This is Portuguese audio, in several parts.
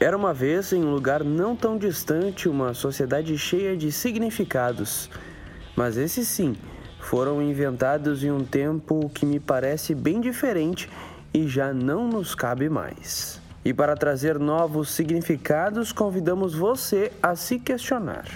Era uma vez, em um lugar não tão distante, uma sociedade cheia de significados. Mas esses sim foram inventados em um tempo que me parece bem diferente e já não nos cabe mais. E para trazer novos significados, convidamos você a se questionar.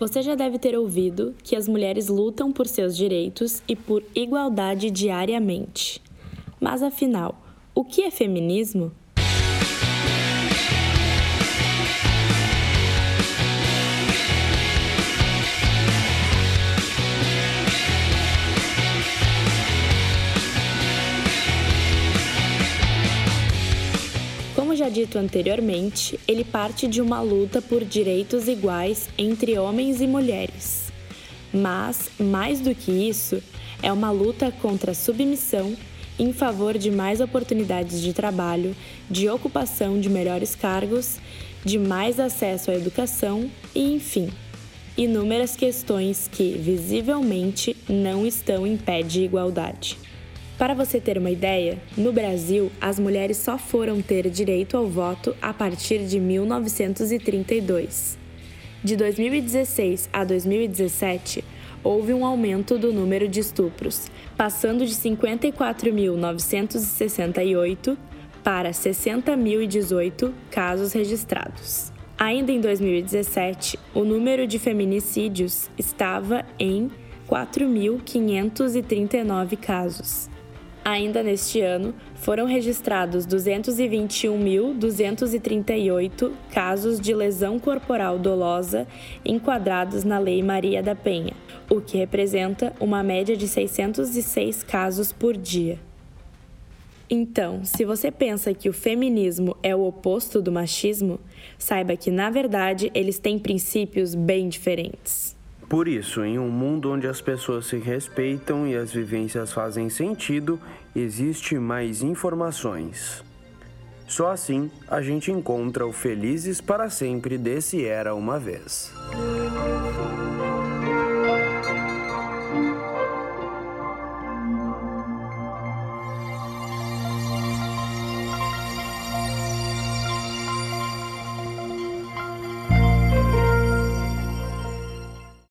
Você já deve ter ouvido que as mulheres lutam por seus direitos e por igualdade diariamente. Mas afinal, o que é feminismo? Como já dito anteriormente, ele parte de uma luta por direitos iguais entre homens e mulheres. Mas, mais do que isso, é uma luta contra a submissão em favor de mais oportunidades de trabalho, de ocupação de melhores cargos, de mais acesso à educação e, enfim, inúmeras questões que visivelmente não estão em pé de igualdade. Para você ter uma ideia, no Brasil, as mulheres só foram ter direito ao voto a partir de 1932. De 2016 a 2017, houve um aumento do número de estupros, passando de 54.968 para 60.018 casos registrados. Ainda em 2017, o número de feminicídios estava em 4.539 casos. Ainda neste ano, foram registrados 221.238 casos de lesão corporal dolosa enquadrados na Lei Maria da Penha, o que representa uma média de 606 casos por dia. Então, se você pensa que o feminismo é o oposto do machismo, saiba que, na verdade, eles têm princípios bem diferentes. Por isso, em um mundo onde as pessoas se respeitam e as vivências fazem sentido, existe mais informações. Só assim a gente encontra o Felizes para Sempre desse Era uma Vez.